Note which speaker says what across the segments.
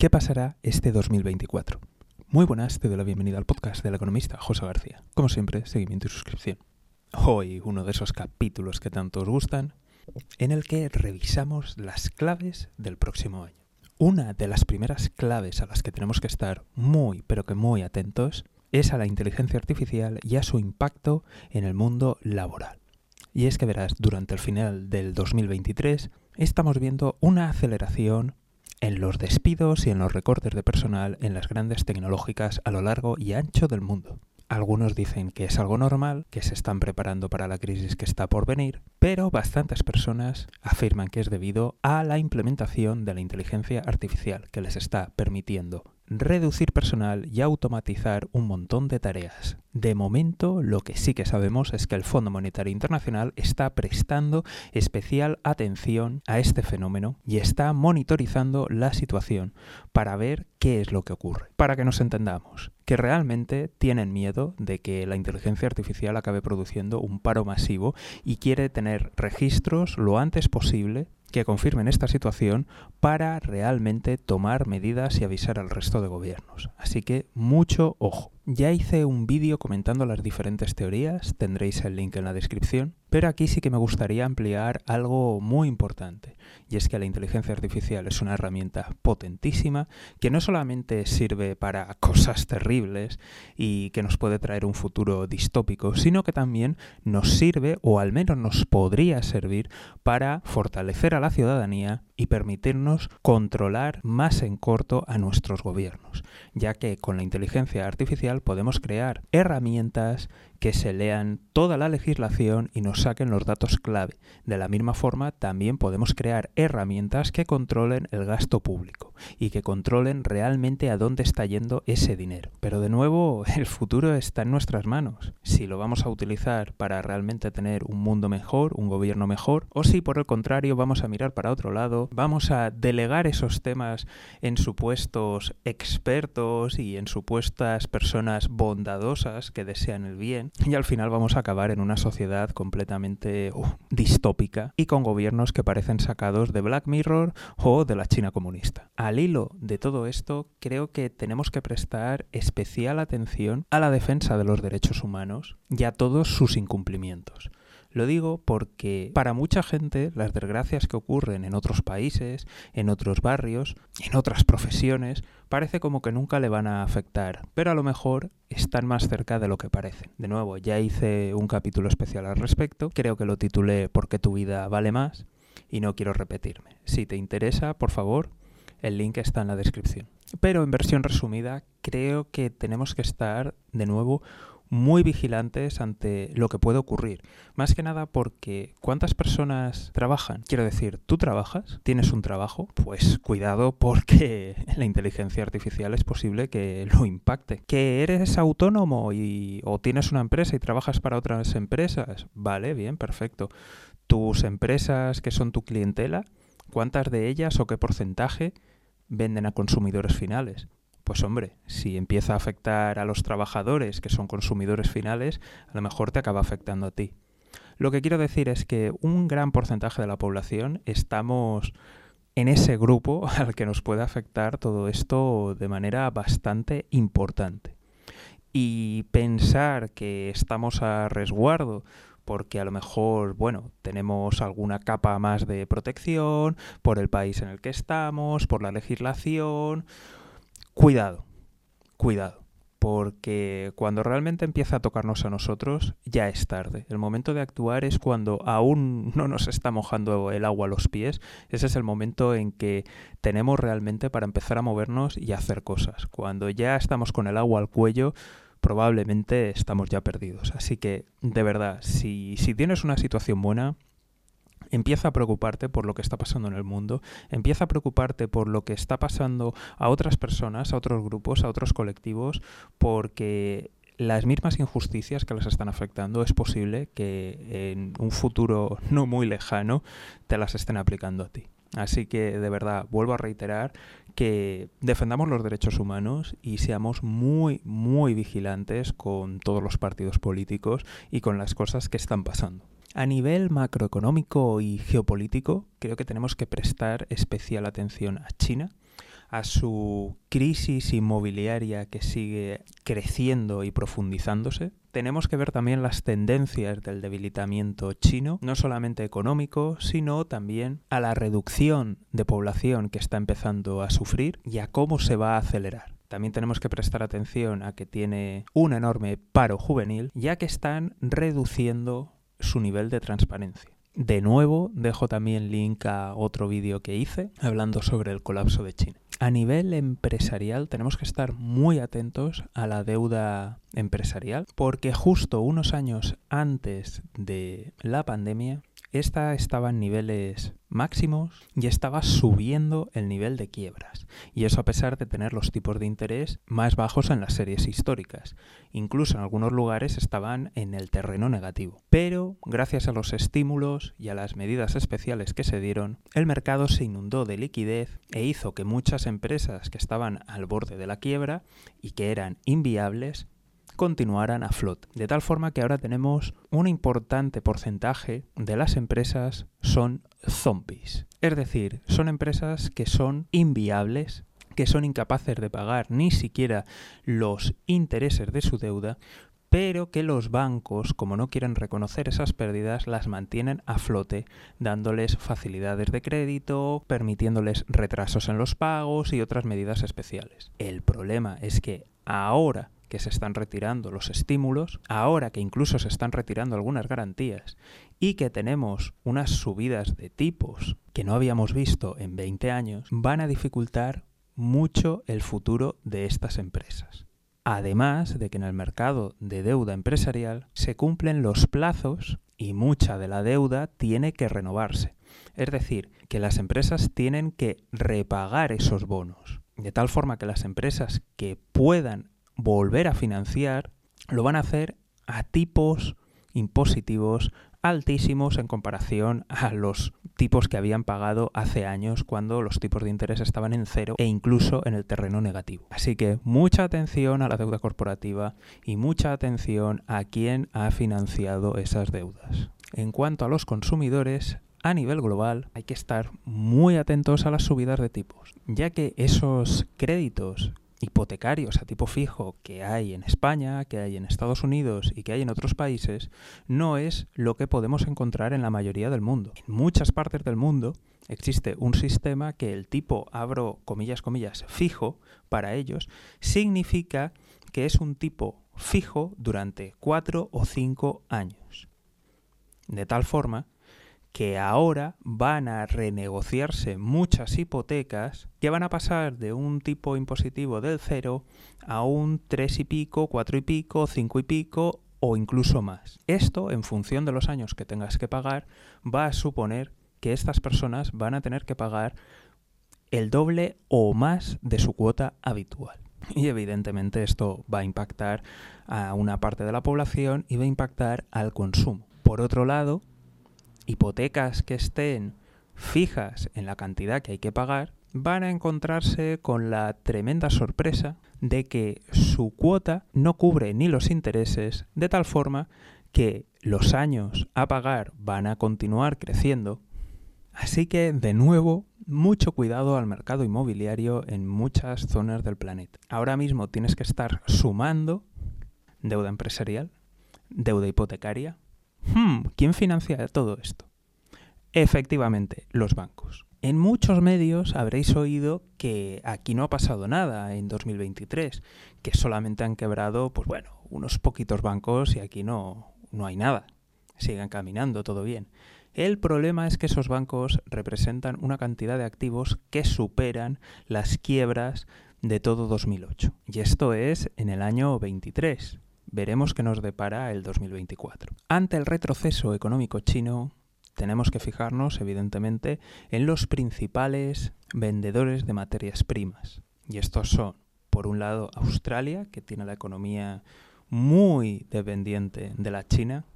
Speaker 1: ¿Qué pasará este 2024? Muy buenas, te doy la bienvenida al podcast del economista José García. Como siempre, seguimiento y suscripción. Hoy uno de esos capítulos que tanto os gustan, en el que revisamos las claves del próximo año. Una de las primeras claves a las que tenemos que estar muy, pero que muy atentos, es a la inteligencia artificial y a su impacto en el mundo laboral. Y es que verás, durante el final del 2023 estamos viendo una aceleración en los despidos y en los recortes de personal en las grandes tecnológicas a lo largo y ancho del mundo. Algunos dicen que es algo normal, que se están preparando para la crisis que está por venir, pero bastantes personas afirman que es debido a la implementación de la inteligencia artificial que les está permitiendo reducir personal y automatizar un montón de tareas. De momento, lo que sí que sabemos es que el Fondo Monetario Internacional está prestando especial atención a este fenómeno y está monitorizando la situación para ver qué es lo que ocurre. Para que nos entendamos, que realmente tienen miedo de que la inteligencia artificial acabe produciendo un paro masivo y quiere tener registros lo antes posible que confirmen esta situación para realmente tomar medidas y avisar al resto de gobiernos. Así que mucho ojo. Ya hice un vídeo comentando las diferentes teorías, tendréis el link en la descripción, pero aquí sí que me gustaría ampliar algo muy importante, y es que la inteligencia artificial es una herramienta potentísima que no solamente sirve para cosas terribles y que nos puede traer un futuro distópico, sino que también nos sirve, o al menos nos podría servir, para fortalecer a la ciudadanía y permitirnos controlar más en corto a nuestros gobiernos, ya que con la inteligencia artificial podemos crear herramientas que se lean toda la legislación y nos saquen los datos clave. De la misma forma, también podemos crear herramientas que controlen el gasto público y que controlen realmente a dónde está yendo ese dinero. Pero de nuevo, el futuro está en nuestras manos. Si lo vamos a utilizar para realmente tener un mundo mejor, un gobierno mejor, o si por el contrario vamos a mirar para otro lado, vamos a delegar esos temas en supuestos expertos y en supuestas personas bondadosas que desean el bien, y al final vamos a acabar en una sociedad completamente distópica y con gobiernos que parecen sacados de Black Mirror o de la China comunista. Al hilo de todo esto, creo que tenemos que prestar especial atención a la defensa de los derechos humanos y a todos sus incumplimientos. Lo digo porque para mucha gente las desgracias que ocurren en otros países, en otros barrios, en otras profesiones, parece como que nunca le van a afectar, pero a lo mejor están más cerca de lo que parecen. De nuevo, ya hice un capítulo especial al respecto, creo que lo titulé Porque tu vida vale más y no quiero repetirme. Si te interesa, por favor, el link está en la descripción. Pero en versión resumida, creo que tenemos que estar de nuevo muy vigilantes ante lo que puede ocurrir. Más que nada porque ¿cuántas personas trabajan? Quiero decir, ¿tú trabajas? ¿Tienes un trabajo? Pues cuidado porque la inteligencia artificial es posible que lo impacte. ¿Que eres autónomo y, o tienes una empresa y trabajas para otras empresas? Vale, bien, perfecto. ¿Tus empresas que son tu clientela? ¿Cuántas de ellas o qué porcentaje venden a consumidores finales? Pues hombre, si empieza a afectar a los trabajadores que son consumidores finales, a lo mejor te acaba afectando a ti. Lo que quiero decir es que un gran porcentaje de la población estamos en ese grupo al que nos puede afectar todo esto de manera bastante importante. Y pensar que estamos a resguardo porque a lo mejor, bueno, tenemos alguna capa más de protección por el país en el que estamos, por la legislación, Cuidado, cuidado, porque cuando realmente empieza a tocarnos a nosotros, ya es tarde. El momento de actuar es cuando aún no nos está mojando el agua a los pies. Ese es el momento en que tenemos realmente para empezar a movernos y hacer cosas. Cuando ya estamos con el agua al cuello, probablemente estamos ya perdidos. Así que, de verdad, si, si tienes una situación buena, empieza a preocuparte por lo que está pasando en el mundo, empieza a preocuparte por lo que está pasando a otras personas, a otros grupos, a otros colectivos, porque las mismas injusticias que las están afectando es posible que en un futuro no muy lejano te las estén aplicando a ti. Así que de verdad vuelvo a reiterar que defendamos los derechos humanos y seamos muy, muy vigilantes con todos los partidos políticos y con las cosas que están pasando. A nivel macroeconómico y geopolítico, creo que tenemos que prestar especial atención a China, a su crisis inmobiliaria que sigue creciendo y profundizándose. Tenemos que ver también las tendencias del debilitamiento chino, no solamente económico, sino también a la reducción de población que está empezando a sufrir y a cómo se va a acelerar. También tenemos que prestar atención a que tiene un enorme paro juvenil, ya que están reduciendo su nivel de transparencia. De nuevo, dejo también link a otro vídeo que hice hablando sobre el colapso de China. A nivel empresarial tenemos que estar muy atentos a la deuda empresarial porque justo unos años antes de la pandemia esta estaba en niveles máximos y estaba subiendo el nivel de quiebras. Y eso a pesar de tener los tipos de interés más bajos en las series históricas. Incluso en algunos lugares estaban en el terreno negativo. Pero gracias a los estímulos y a las medidas especiales que se dieron, el mercado se inundó de liquidez e hizo que muchas empresas que estaban al borde de la quiebra y que eran inviables continuaran a flote. De tal forma que ahora tenemos un importante porcentaje de las empresas son zombies. Es decir, son empresas que son inviables que son incapaces de pagar ni siquiera los intereses de su deuda, pero que los bancos, como no quieren reconocer esas pérdidas, las mantienen a flote, dándoles facilidades de crédito, permitiéndoles retrasos en los pagos y otras medidas especiales. El problema es que ahora que se están retirando los estímulos, ahora que incluso se están retirando algunas garantías y que tenemos unas subidas de tipos que no habíamos visto en 20 años, van a dificultar mucho el futuro de estas empresas. Además de que en el mercado de deuda empresarial se cumplen los plazos y mucha de la deuda tiene que renovarse. Es decir, que las empresas tienen que repagar esos bonos. De tal forma que las empresas que puedan volver a financiar, lo van a hacer a tipos impositivos altísimos en comparación a los tipos que habían pagado hace años cuando los tipos de interés estaban en cero e incluso en el terreno negativo. Así que mucha atención a la deuda corporativa y mucha atención a quién ha financiado esas deudas. En cuanto a los consumidores, a nivel global hay que estar muy atentos a las subidas de tipos, ya que esos créditos hipotecarios a tipo fijo que hay en España, que hay en Estados Unidos y que hay en otros países, no es lo que podemos encontrar en la mayoría del mundo. En muchas partes del mundo existe un sistema que el tipo, abro comillas, comillas, fijo para ellos, significa que es un tipo fijo durante cuatro o cinco años. De tal forma que ahora van a renegociarse muchas hipotecas que van a pasar de un tipo impositivo del cero a un tres y pico, cuatro y pico, cinco y pico o incluso más. Esto, en función de los años que tengas que pagar, va a suponer que estas personas van a tener que pagar el doble o más de su cuota habitual. Y evidentemente esto va a impactar a una parte de la población y va a impactar al consumo. Por otro lado, hipotecas que estén fijas en la cantidad que hay que pagar, van a encontrarse con la tremenda sorpresa de que su cuota no cubre ni los intereses, de tal forma que los años a pagar van a continuar creciendo. Así que, de nuevo, mucho cuidado al mercado inmobiliario en muchas zonas del planeta. Ahora mismo tienes que estar sumando deuda empresarial, deuda hipotecaria, Hmm, ¿quién financia todo esto? Efectivamente, los bancos. En muchos medios habréis oído que aquí no ha pasado nada en 2023, que solamente han quebrado, pues bueno, unos poquitos bancos y aquí no, no hay nada. Sigan caminando, todo bien. El problema es que esos bancos representan una cantidad de activos que superan las quiebras de todo 2008. Y esto es en el año 23. Veremos qué nos depara el 2024. Ante el retroceso económico chino, tenemos que fijarnos, evidentemente, en los principales vendedores de materias primas. Y estos son, por un lado, Australia, que tiene la economía muy dependiente de la China.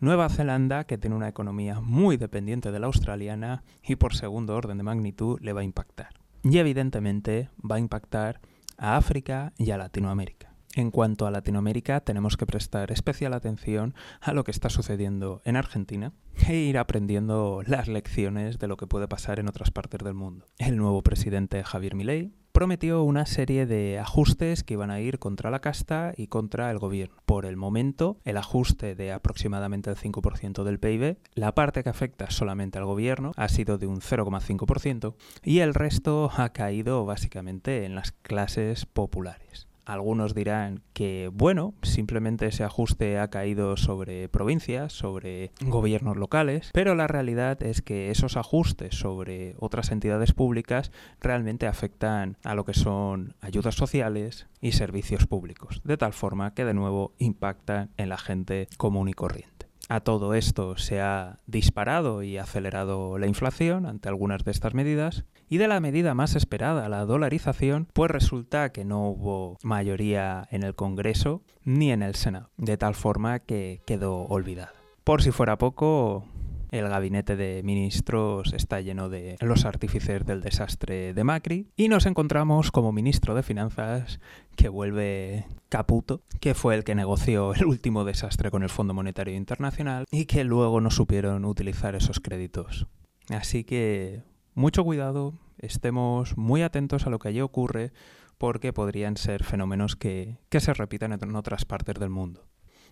Speaker 1: Nueva Zelanda, que tiene una economía muy dependiente de la australiana y por segundo orden de magnitud le va a impactar. Y evidentemente va a impactar a África y a Latinoamérica. En cuanto a Latinoamérica, tenemos que prestar especial atención a lo que está sucediendo en Argentina e ir aprendiendo las lecciones de lo que puede pasar en otras partes del mundo. El nuevo presidente Javier Milei prometió una serie de ajustes que iban a ir contra la casta y contra el gobierno. Por el momento, el ajuste de aproximadamente el 5% del PIB, la parte que afecta solamente al gobierno ha sido de un 0,5% y el resto ha caído básicamente en las clases populares. Algunos dirán que, bueno, simplemente ese ajuste ha caído sobre provincias, sobre gobiernos locales, pero la realidad es que esos ajustes sobre otras entidades públicas realmente afectan a lo que son ayudas sociales y servicios públicos, de tal forma que de nuevo impactan en la gente común y corriente. A todo esto se ha disparado y acelerado la inflación ante algunas de estas medidas y de la medida más esperada, la dolarización, pues resulta que no hubo mayoría en el Congreso ni en el Senado, de tal forma que quedó olvidada. Por si fuera poco, el gabinete de ministros está lleno de los artífices del desastre de Macri y nos encontramos como ministro de Finanzas que vuelve Caputo, que fue el que negoció el último desastre con el Fondo Monetario Internacional y que luego no supieron utilizar esos créditos. Así que mucho cuidado, estemos muy atentos a lo que allí ocurre porque podrían ser fenómenos que, que se repitan en otras partes del mundo.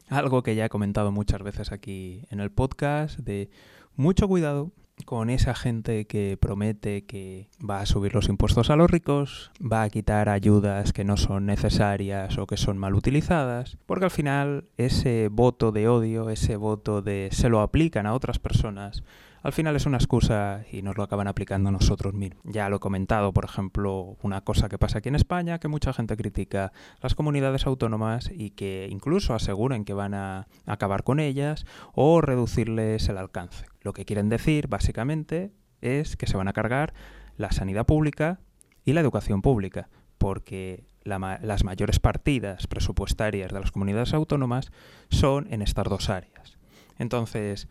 Speaker 1: Algo que ya he comentado muchas veces aquí en el podcast, de mucho cuidado con esa gente que promete que va a subir los impuestos a los ricos, va a quitar ayudas que no son necesarias o que son mal utilizadas, porque al final ese voto de odio, ese voto de se lo aplican a otras personas, al final es una excusa y nos lo acaban aplicando nosotros mismos. Ya lo he comentado, por ejemplo, una cosa que pasa aquí en España, que mucha gente critica las comunidades autónomas y que incluso aseguran que van a acabar con ellas o reducirles el alcance. Lo que quieren decir, básicamente, es que se van a cargar la sanidad pública y la educación pública, porque las mayores partidas presupuestarias de las comunidades autónomas son en estas dos áreas. Entonces,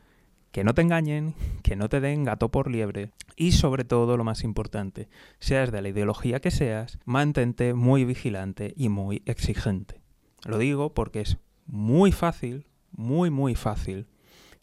Speaker 1: que no te engañen, que no te den gato por liebre y sobre todo lo más importante, seas de la ideología que seas, mantente muy vigilante y muy exigente. Lo digo porque es muy fácil, muy muy fácil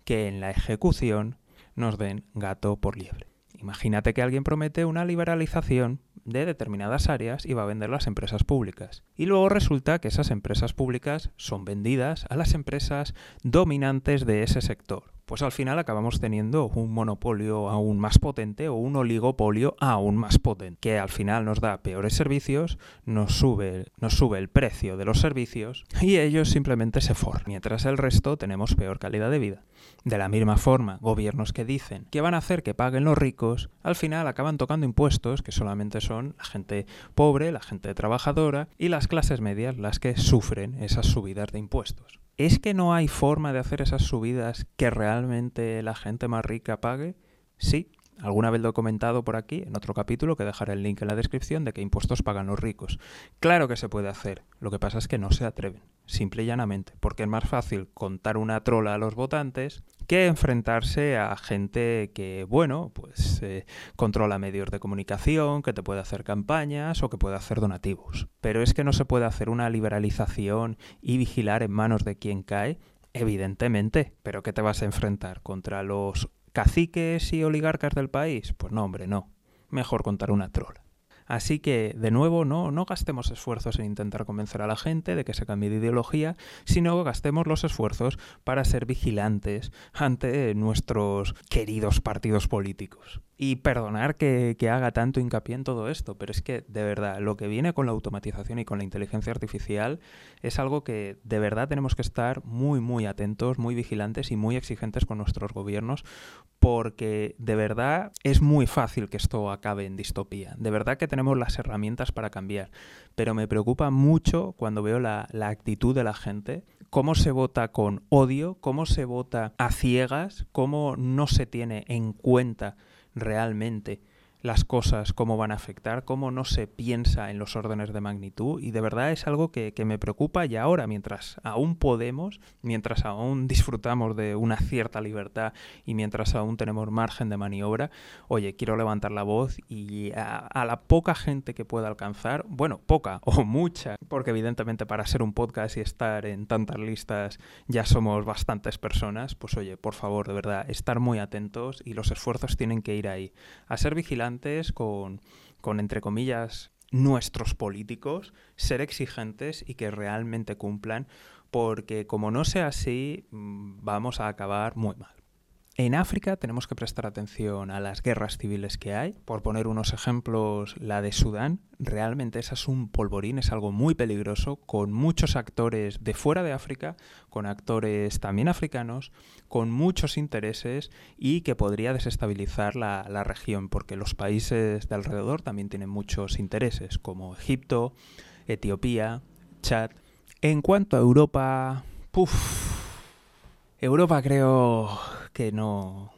Speaker 1: que en la ejecución nos den gato por liebre. Imagínate que alguien promete una liberalización de determinadas áreas y va a vender las empresas públicas. Y luego resulta que esas empresas públicas son vendidas a las empresas dominantes de ese sector pues al final acabamos teniendo un monopolio aún más potente o un oligopolio aún más potente, que al final nos da peores servicios, nos sube, nos sube el precio de los servicios y ellos simplemente se forran, mientras el resto tenemos peor calidad de vida. De la misma forma, gobiernos que dicen que van a hacer que paguen los ricos, al final acaban tocando impuestos que solamente son la gente pobre, la gente trabajadora y las clases medias las que sufren esas subidas de impuestos. ¿Es que no hay forma de hacer esas subidas que realmente la gente más rica pague? Sí, alguna vez lo he comentado por aquí en otro capítulo que dejaré el link en la descripción de que impuestos pagan los ricos. Claro que se puede hacer, lo que pasa es que no se atreven simple y llanamente, porque es más fácil contar una trola a los votantes que enfrentarse a gente que, bueno, pues eh, controla medios de comunicación, que te puede hacer campañas o que puede hacer donativos. Pero es que no se puede hacer una liberalización y vigilar en manos de quien cae, evidentemente. Pero ¿qué te vas a enfrentar? ¿Contra los caciques y oligarcas del país? Pues no, hombre, no. Mejor contar una trola. Así que, de nuevo, no, no gastemos esfuerzos en intentar convencer a la gente de que se cambie de ideología, sino gastemos los esfuerzos para ser vigilantes ante nuestros queridos partidos políticos. Y perdonar que, haga tanto hincapié en todo esto, pero es que de verdad lo que viene con la automatización y con la inteligencia artificial es algo que de verdad tenemos que estar muy, muy atentos, muy vigilantes y muy exigentes con nuestros gobiernos, porque de verdad es muy fácil que esto acabe en distopía. De verdad que tenemos las herramientas para cambiar, pero me preocupa mucho cuando veo la, la actitud de la gente cómo se vota con odio, cómo se vota a ciegas, cómo no se tiene en cuenta realmente las cosas, cómo van a afectar, cómo no se piensa en los órdenes de magnitud y de verdad es algo que, me preocupa y ahora, mientras aún podemos, mientras aún disfrutamos de una cierta libertad y mientras aún tenemos margen de maniobra, oye, quiero levantar la voz y a, a la poca gente que pueda alcanzar, bueno, poca o mucha, porque evidentemente para ser un podcast y estar en tantas listas ya somos bastantes personas, pues oye, por favor, de verdad, estar muy atentos y los esfuerzos tienen que ir ahí, a ser vigilantes con, con entre comillas, nuestros políticos, ser exigentes y que realmente cumplan, porque como no sea así, mm, vamos a acabar muy mal. En África tenemos que prestar atención a las guerras civiles que hay. Por poner unos ejemplos, la de Sudán, realmente esa es un polvorín, es algo muy peligroso, con muchos actores de fuera de África, con actores también africanos, con muchos intereses y que podría desestabilizar la, región, porque los países de alrededor también tienen muchos intereses, como Egipto, Etiopía, Chad. En cuanto a Europa, puff, Europa creo que no,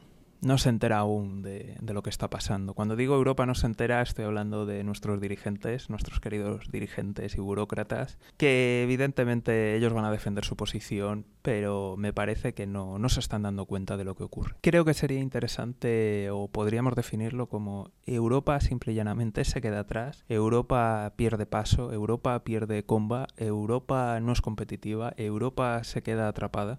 Speaker 1: no se entera aún de, lo que está pasando. Cuando digo Europa no se entera, estoy hablando de nuestros dirigentes, nuestros queridos dirigentes y burócratas, que evidentemente ellos van a defender su posición, pero me parece que no, no se están dando cuenta de lo que ocurre. Creo que sería interesante, o podríamos definirlo como Europa simple y llanamente se queda atrás, Europa pierde paso, Europa pierde comba, Europa no es competitiva, Europa se queda atrapada.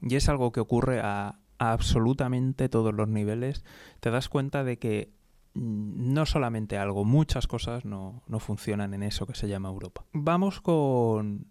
Speaker 1: Y es algo que ocurre a, absolutamente todos los niveles, te das cuenta de que mm, no solamente algo, muchas cosas no, funcionan en eso que se llama Europa. Vamos con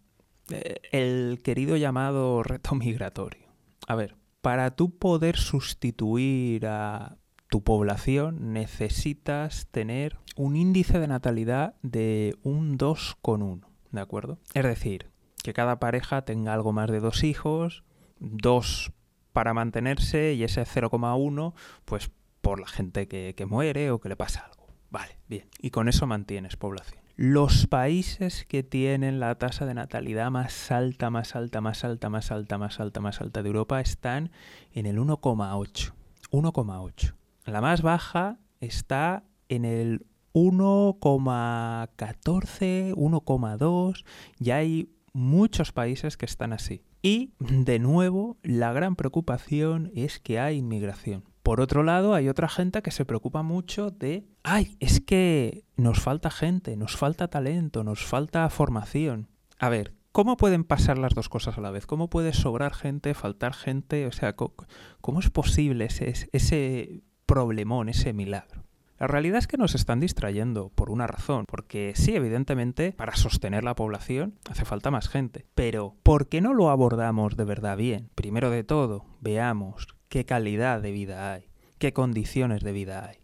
Speaker 1: eh, el querido llamado reto migratorio. A ver, para tú poder sustituir a tu población necesitas tener un índice de natalidad de un 2,1, ¿de acuerdo? Es decir, que cada pareja tenga algo más de dos hijos, dos para mantenerse y ese 0,1 pues por la gente que, muere o que le pasa algo. Vale, bien. Y con eso mantienes población. Los países que tienen la tasa de natalidad más alta, más alta, más alta, más alta, más alta, más alta de Europa están en el 1,8. 1,8. La más baja está en el 1,14, 1,2. Ya hay muchos países que están así. Y, de nuevo, la gran preocupación es que hay inmigración. Por otro lado, hay otra gente que se preocupa mucho de, ay, es que nos falta gente, nos falta talento, nos falta formación. A ver, ¿cómo pueden pasar las dos cosas a la vez? ¿Cómo puede sobrar gente, faltar gente? O sea, ¿cómo es posible ese, ese problemón, ese milagro? La realidad es que nos están distrayendo por una razón, porque sí, evidentemente, para sostener la población hace falta más gente, pero ¿por qué no lo abordamos de verdad bien? Primero de todo, veamos qué calidad de vida hay, qué condiciones de vida hay.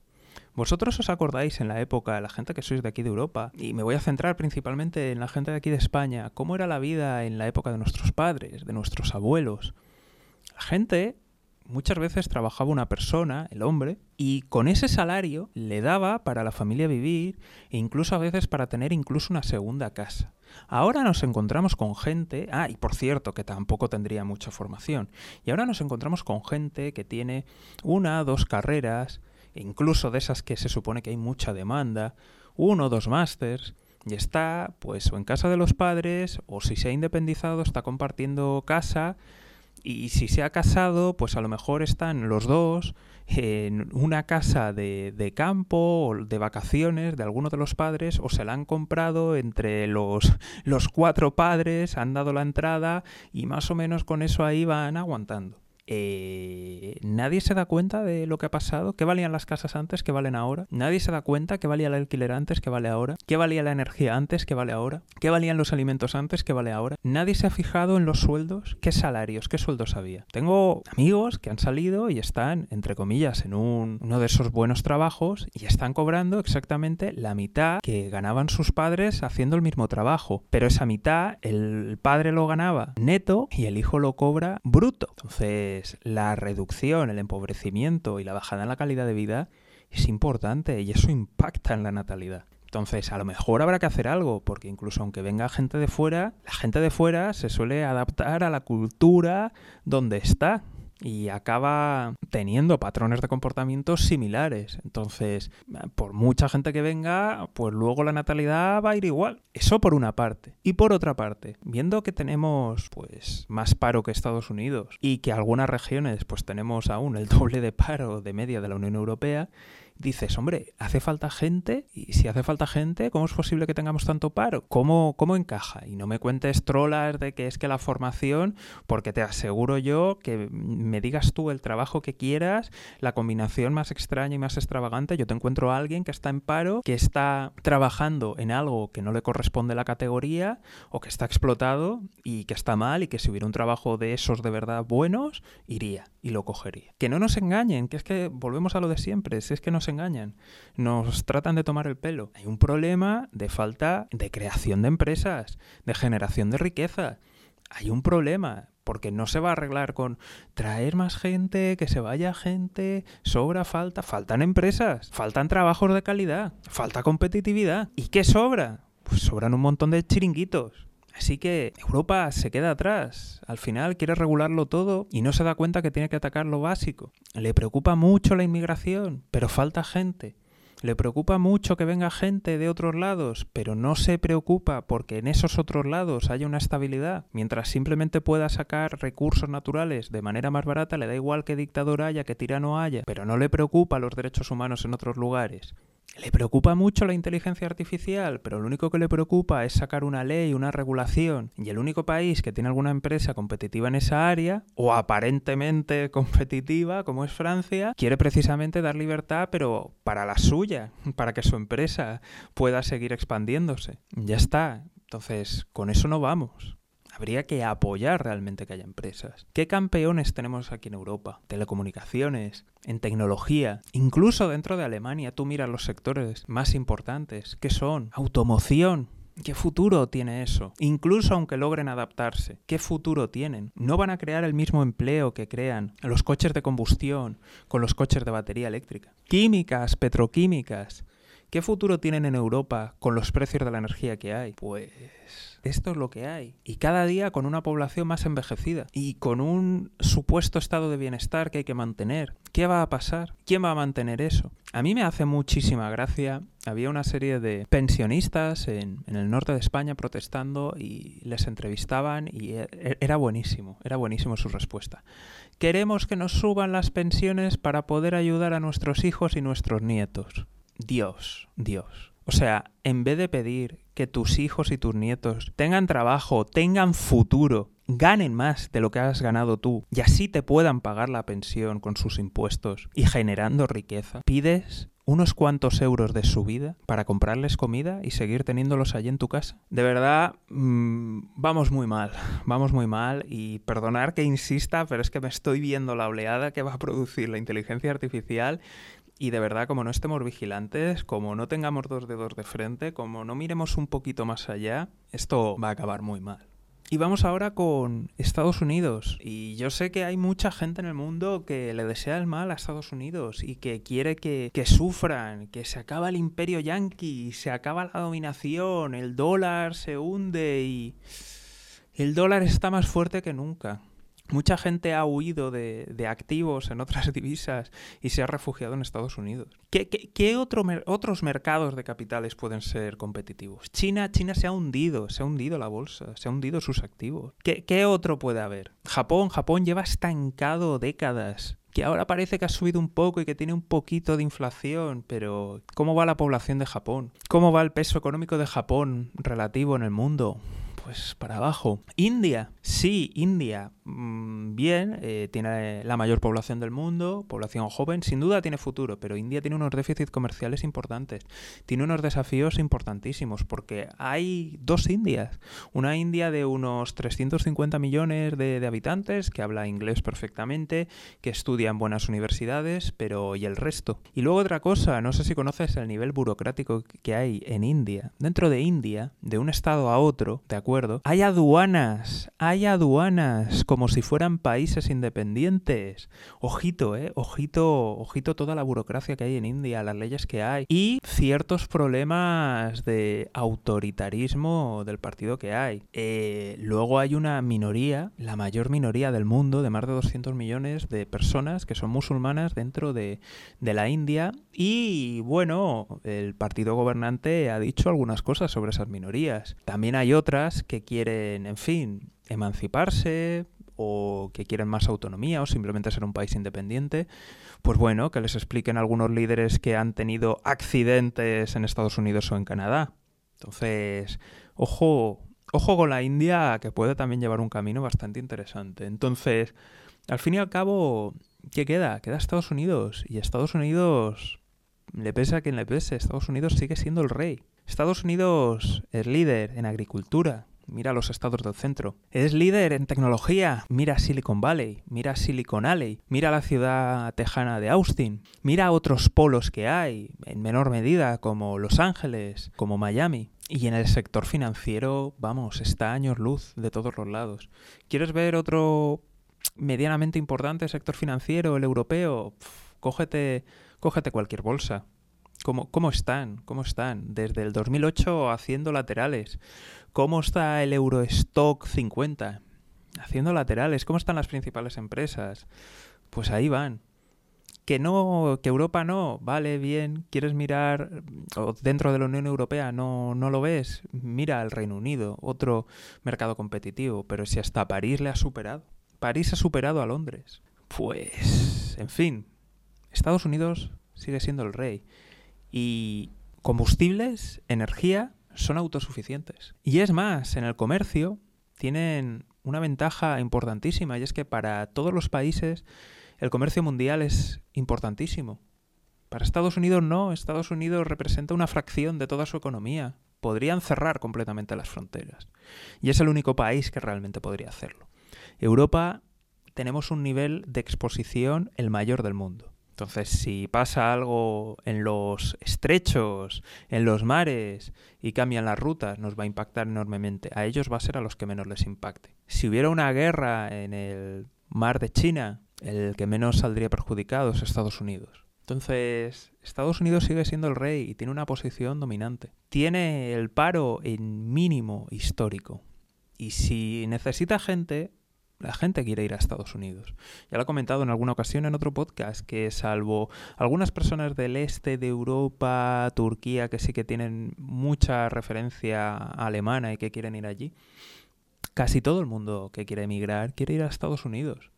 Speaker 1: Vosotros os acordáis en la época, la gente que sois de aquí de Europa, y me voy a centrar principalmente en la gente de aquí de España, cómo era la vida en la época de nuestros padres, de nuestros abuelos. La gente muchas veces trabajaba una persona, el hombre, y con ese salario le daba para la familia vivir e incluso a veces para tener incluso una segunda casa. Ahora nos encontramos con gente, ah, y por cierto, que tampoco tendría mucha formación, y ahora nos encontramos con gente que tiene una, dos carreras, incluso de esas que se supone que hay mucha demanda, uno o dos másters, y está pues o en casa de los padres o si se ha independizado está compartiendo casa y si se ha casado, pues a lo mejor están los dos en una casa de, de, campo o de vacaciones de alguno de los padres o se la han comprado entre los, los cuatro padres, han dado la entrada y más o menos con eso ahí van aguantando. Eh, nadie se da cuenta de lo que ha pasado, qué valían las casas antes, qué valen ahora. Nadie se da cuenta qué valía el alquiler antes, qué vale ahora. Qué valía la energía antes, qué vale ahora. Qué valían los alimentos antes, qué vale ahora. Nadie se ha fijado en los sueldos, qué salarios, qué sueldos había. Tengo amigos que han salido y están, entre comillas, en un, uno de esos buenos trabajos y están cobrando exactamente la mitad que ganaban sus padres haciendo el mismo trabajo. Pero esa mitad, el padre lo ganaba neto y el hijo lo cobra bruto. Entonces, la reducción, el empobrecimiento y la bajada en la calidad de vida es importante y eso impacta en la natalidad. Entonces, a lo mejor habrá que hacer algo, porque incluso aunque venga gente de fuera, la gente de fuera se suele adaptar a la cultura donde está. Y acaba teniendo patrones de comportamiento similares. Entonces, por mucha gente que venga, pues luego la natalidad va a ir igual. Eso por una parte. Y por otra parte, viendo que tenemos pues más paro que Estados Unidos y que algunas regiones pues tenemos aún el doble de paro de media de la Unión Europea, dices, hombre, hace falta gente y si hace falta gente, ¿cómo es posible que tengamos tanto paro? ¿Cómo, cómo encaja? Y no me cuentes trolas de que es que la formación, porque te aseguro yo que me digas tú el trabajo que quieras, la combinación más extraña y más extravagante, yo te encuentro a alguien que está en paro, que está trabajando en algo que no le corresponde la categoría o que está explotado y que está mal y que si hubiera un trabajo de esos de verdad buenos, iría y lo cogería. Que no nos engañen, que es que volvemos a lo de siempre, si es que nos engañan, nos tratan de tomar el pelo. Hay un problema de falta de creación de empresas, de generación de riqueza. Hay un problema, porque no se va a arreglar con traer más gente, que se vaya gente, sobra, falta, faltan empresas, faltan trabajos de calidad, falta competitividad. ¿Y qué sobra? Pues sobran un montón de chiringuitos. Así que Europa se queda atrás. Al final quiere regularlo todo y no se da cuenta que tiene que atacar lo básico. Le preocupa mucho la inmigración, pero falta gente. Le preocupa mucho que venga gente de otros lados, pero no se preocupa porque en esos otros lados haya una estabilidad. Mientras simplemente pueda sacar recursos naturales de manera más barata, le da igual que dictador haya, que tirano haya, pero no le preocupa los derechos humanos en otros lugares. Le preocupa mucho la inteligencia artificial, pero lo único que le preocupa es sacar una ley, una regulación, y el único país que tiene alguna empresa competitiva en esa área, o aparentemente competitiva, como es Francia, quiere precisamente dar libertad, pero para la suya, para que su empresa pueda seguir expandiéndose. Ya está. Entonces, con eso no vamos. Habría que apoyar realmente que haya empresas. ¿Qué campeones tenemos aquí en Europa? Telecomunicaciones, en tecnología, incluso dentro de Alemania, tú miras los sectores más importantes, ¿qué son? Automoción, ¿Qué futuro tiene eso? Incluso aunque logren adaptarse, ¿qué futuro tienen? No van a crear el mismo empleo que crean los coches de combustión con los coches de batería eléctrica. Químicas, petroquímicas. ¿Qué futuro tienen en Europa con los precios de la energía que hay? Pues esto es lo que hay. Y cada día con una población más envejecida y con un supuesto estado de bienestar que hay que mantener. ¿Qué va a pasar? ¿Quién va a mantener eso? A mí me hace muchísima gracia. Había una serie de pensionistas en, en el norte de España protestando y les entrevistaban y e, e, era buenísimo, era buenísimo su respuesta. Queremos que nos suban las pensiones para poder ayudar a nuestros hijos y nuestros nietos. Dios, Dios. O sea, en vez de pedir que tus hijos y tus nietos tengan trabajo, tengan futuro, ganen más de lo que has ganado tú y así te puedan pagar la pensión con sus impuestos y generando riqueza, pides unos cuantos euros de su vida para comprarles comida y seguir teniéndolos allí en tu casa. De verdad, mmm, vamos muy mal, vamos muy mal y perdonar que insista, pero es que me estoy viendo la oleada que va a producir la inteligencia artificial y de verdad, como no estemos vigilantes, como no tengamos dos dedos de frente, como no miremos un poquito más allá, esto va a acabar muy mal. Y vamos ahora con Estados Unidos. Y yo sé que hay mucha gente en el mundo que le desea el mal a Estados Unidos y que quiere que, que sufran, que se acaba el imperio yanqui, se acaba la dominación, el dólar se hunde y... El dólar está más fuerte que nunca. Mucha gente ha huido de, activos en otras divisas y se ha refugiado en Estados Unidos. ¿Qué, otro otros mercados de capitales pueden ser competitivos? China, China se ha hundido, se ha hundido la bolsa, se ha hundido sus activos. ¿Qué, qué otro puede haber? Japón, Japón lleva estancado décadas que ahora parece que ha subido un poco y que tiene un poquito de inflación, pero ¿cómo va la población de Japón? ¿Cómo va el peso económico de Japón relativo en el mundo? Pues para abajo. India, sí, India, mm, bien, eh, tiene la mayor población del mundo, población joven, sin duda tiene futuro, pero India tiene unos déficits comerciales importantes, tiene unos desafíos importantísimos, porque hay dos Indias, una India de unos 350 millones de, habitantes, que habla inglés perfectamente, que estudia en buenas universidades, pero ¿y el resto? Y luego otra cosa, no sé si conoces el nivel burocrático que hay en India. Dentro de India, de un estado a otro, de acuerdo hay aduanas, hay aduanas como si fueran países independientes. Ojito, eh, ojito, ojito toda la burocracia que hay en India, las leyes que hay y ciertos problemas de autoritarismo del partido que hay. Eh, luego hay una minoría, la mayor minoría del mundo, de más de 200 millones de personas que son musulmanas dentro de, de la India y bueno, el partido gobernante ha dicho algunas cosas sobre esas minorías. También hay otras que quieren, en fin, emanciparse o que quieren más autonomía o simplemente ser un país independiente. Pues bueno, que les expliquen algunos líderes que han tenido accidentes en Estados Unidos o en Canadá. Entonces, ojo, ojo con la India, que puede también llevar un camino bastante interesante. Entonces, al fin y al cabo, ¿qué queda? Queda Estados Unidos. Y Estados Unidos, le pese a quien le pese, Estados Unidos sigue siendo el rey. Estados Unidos es líder en agricultura, mira los estados del centro. Es líder en tecnología, mira Silicon Valley, mira Silicon Alley, mira la ciudad tejana de Austin, mira otros polos que hay, en menor medida, como Los Ángeles, como Miami. Y en el sector financiero, vamos, está años luz de todos los lados. ¿Quieres ver otro medianamente importante sector financiero, el europeo? cógete, cógete cualquier bolsa. ¿Cómo, ¿Cómo están? ¿Cómo están? Desde el 2008 haciendo laterales. ¿Cómo está el Eurostock 50? Haciendo laterales. ¿Cómo están las principales empresas? Pues ahí van. Que no, que Europa no, vale, bien, quieres mirar o dentro de la Unión Europea, no, no lo ves, mira al Reino Unido, otro mercado competitivo, pero si hasta París le ha superado. París ha superado a Londres. Pues, en fin, Estados Unidos sigue siendo el rey y combustibles, energía, son autosuficientes. Y es más, en el comercio tienen una ventaja importantísima y es que para todos los países el comercio mundial es importantísimo. Para Estados Unidos no, Estados Unidos representa una fracción de toda su economía. Podrían cerrar completamente las fronteras. Y es el único país que realmente podría hacerlo. Europa tenemos un nivel de exposición el mayor del mundo. Entonces, si pasa algo en los estrechos, en los mares y cambian las rutas, nos va a impactar enormemente. A ellos va a ser a los que menos les impacte. Si hubiera una guerra en el mar de China, el que menos saldría perjudicado es Estados Unidos. Entonces, Estados Unidos sigue siendo el rey y tiene una posición dominante. Tiene el paro en mínimo histórico. Y si necesita gente, la gente quiere ir a Estados Unidos. Ya lo he comentado en alguna ocasión en otro podcast, que salvo algunas personas del este de Europa, Turquía, que sí que tienen mucha referencia alemana y que quieren ir allí, casi todo el mundo que quiere emigrar quiere ir a Estados Unidos.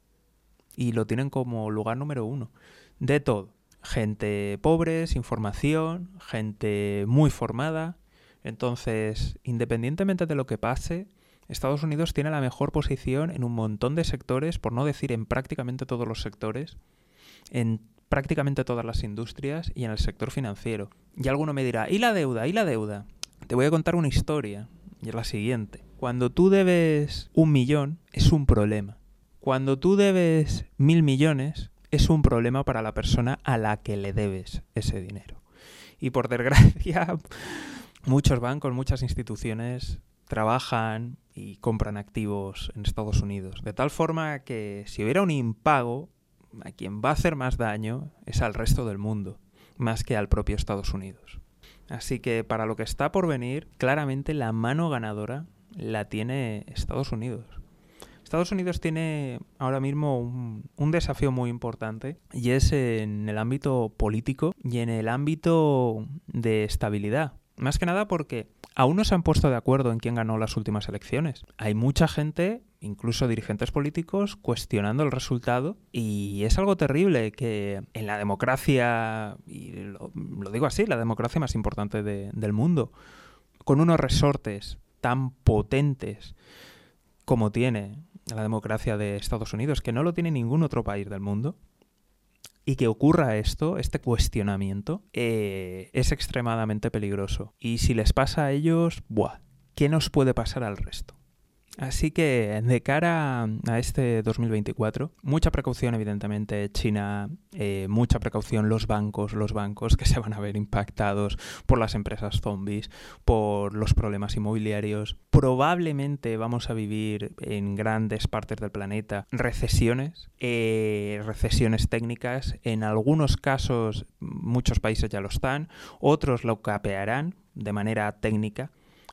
Speaker 1: Y lo tienen como lugar número uno. De todo. Gente pobre, sin formación, gente muy formada. Entonces, independientemente de lo que pase, Estados Unidos tiene la mejor posición en un montón de sectores, por no decir en prácticamente todos los sectores, en prácticamente todas las industrias y en el sector financiero. Y alguno me dirá, ¿y la deuda? ¿Y la deuda? Te voy a contar una historia, y es la siguiente. Cuando tú debes un millón, es un problema. Cuando tú debes mil millones, es un problema para la persona a la que le debes ese dinero. Y por desgracia, muchos bancos, muchas instituciones trabajan y compran activos en Estados Unidos. De tal forma que si hubiera un impago, a quien va a hacer más daño es al resto del mundo, más que al propio Estados Unidos. Así que para lo que está por venir, claramente la mano ganadora la tiene Estados Unidos. Estados Unidos tiene ahora mismo un, desafío muy importante y es en el ámbito político y en el ámbito de estabilidad. Más que nada porque aún no se han puesto de acuerdo en quién ganó las últimas elecciones. Hay mucha gente, incluso dirigentes políticos, cuestionando el resultado y es algo terrible que en la democracia, y lo, digo así, la democracia más importante del mundo, con unos resortes tan potentes como tiene la democracia de Estados Unidos, que no lo tiene ningún otro país del mundo, y que ocurra esto, este cuestionamiento, eh, es extremadamente peligroso. Y si les pasa a ellos, ¡buah! ¿Qué nos puede pasar al resto? Así que de cara a este 2024, mucha precaución evidentemente China, eh, mucha precaución los bancos, los bancos que se van a ver impactados por las empresas zombies, por los problemas inmobiliarios. Probablemente vamos a vivir en grandes partes del planeta recesiones, eh, recesiones técnicas. En algunos casos muchos países ya lo están, otros lo capearán de manera técnica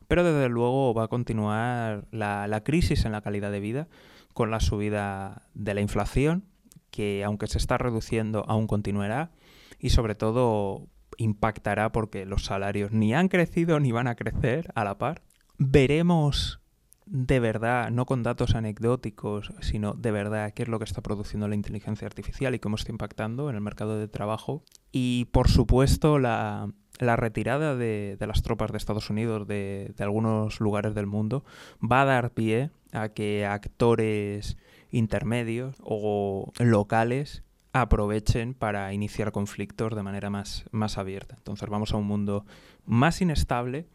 Speaker 1: pero desde luego va a continuar la, crisis en la calidad de vida con la subida de la inflación, que aunque se está reduciendo aún continuará y sobre todo impactará porque los salarios ni han crecido ni van a crecer a la par. Veremos de verdad, no con datos anecdóticos, sino de verdad qué es lo que está produciendo la inteligencia artificial y cómo está impactando en el mercado de trabajo. Y por supuesto la, la retirada de, las tropas de Estados Unidos de, algunos lugares del mundo va a dar pie a que actores intermedios o locales aprovechen para iniciar conflictos de manera más, más abierta. Entonces vamos a un mundo más inestable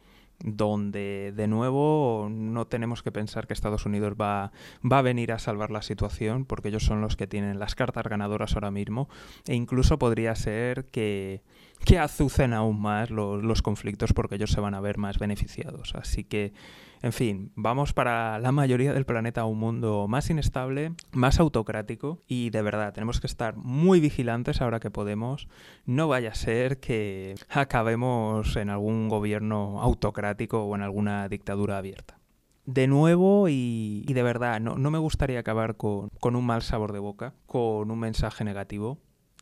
Speaker 1: donde de nuevo no tenemos que pensar que Estados Unidos va, va, a venir a salvar la situación porque ellos son los que tienen las cartas ganadoras ahora mismo e incluso podría ser que, que azucen aún más los, conflictos porque ellos se van a ver más beneficiados. Así que en fin, vamos para la mayoría del planeta a un mundo más inestable, más autocrático y de verdad tenemos que estar muy vigilantes ahora que podemos. No vaya a ser que acabemos en algún gobierno autocrático o en alguna dictadura abierta. De nuevo y, de verdad, no, me gustaría acabar con un mal sabor de boca, con un mensaje negativo,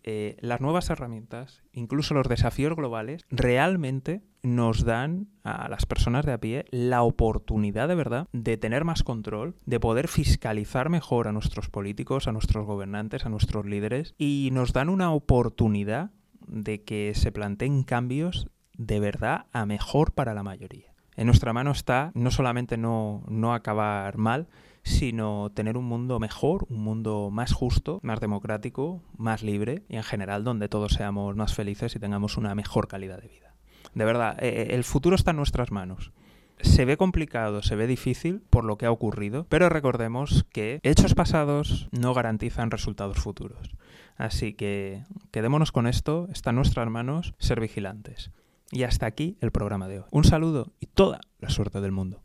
Speaker 1: eh, las nuevas herramientas, incluso los desafíos globales, realmente nos dan a las personas de a pie la oportunidad de verdad de tener más control, de poder fiscalizar mejor a nuestros políticos, a nuestros gobernantes, a nuestros líderes y nos dan una oportunidad de que se planteen cambios de verdad a mejor para la mayoría. En nuestra mano está no solamente no, no acabar mal, sino tener un mundo mejor, un mundo más justo, más democrático, más libre y en general donde todos seamos más felices y tengamos una mejor calidad de vida. De verdad, eh, eh, el futuro está en nuestras manos. Se ve complicado, se ve difícil por lo que ha ocurrido, pero recordemos que hechos pasados no garantizan resultados futuros. Así que quedémonos con esto, está en nuestras manos ser vigilantes. Y hasta aquí el programa de hoy. Un saludo y toda la suerte del mundo.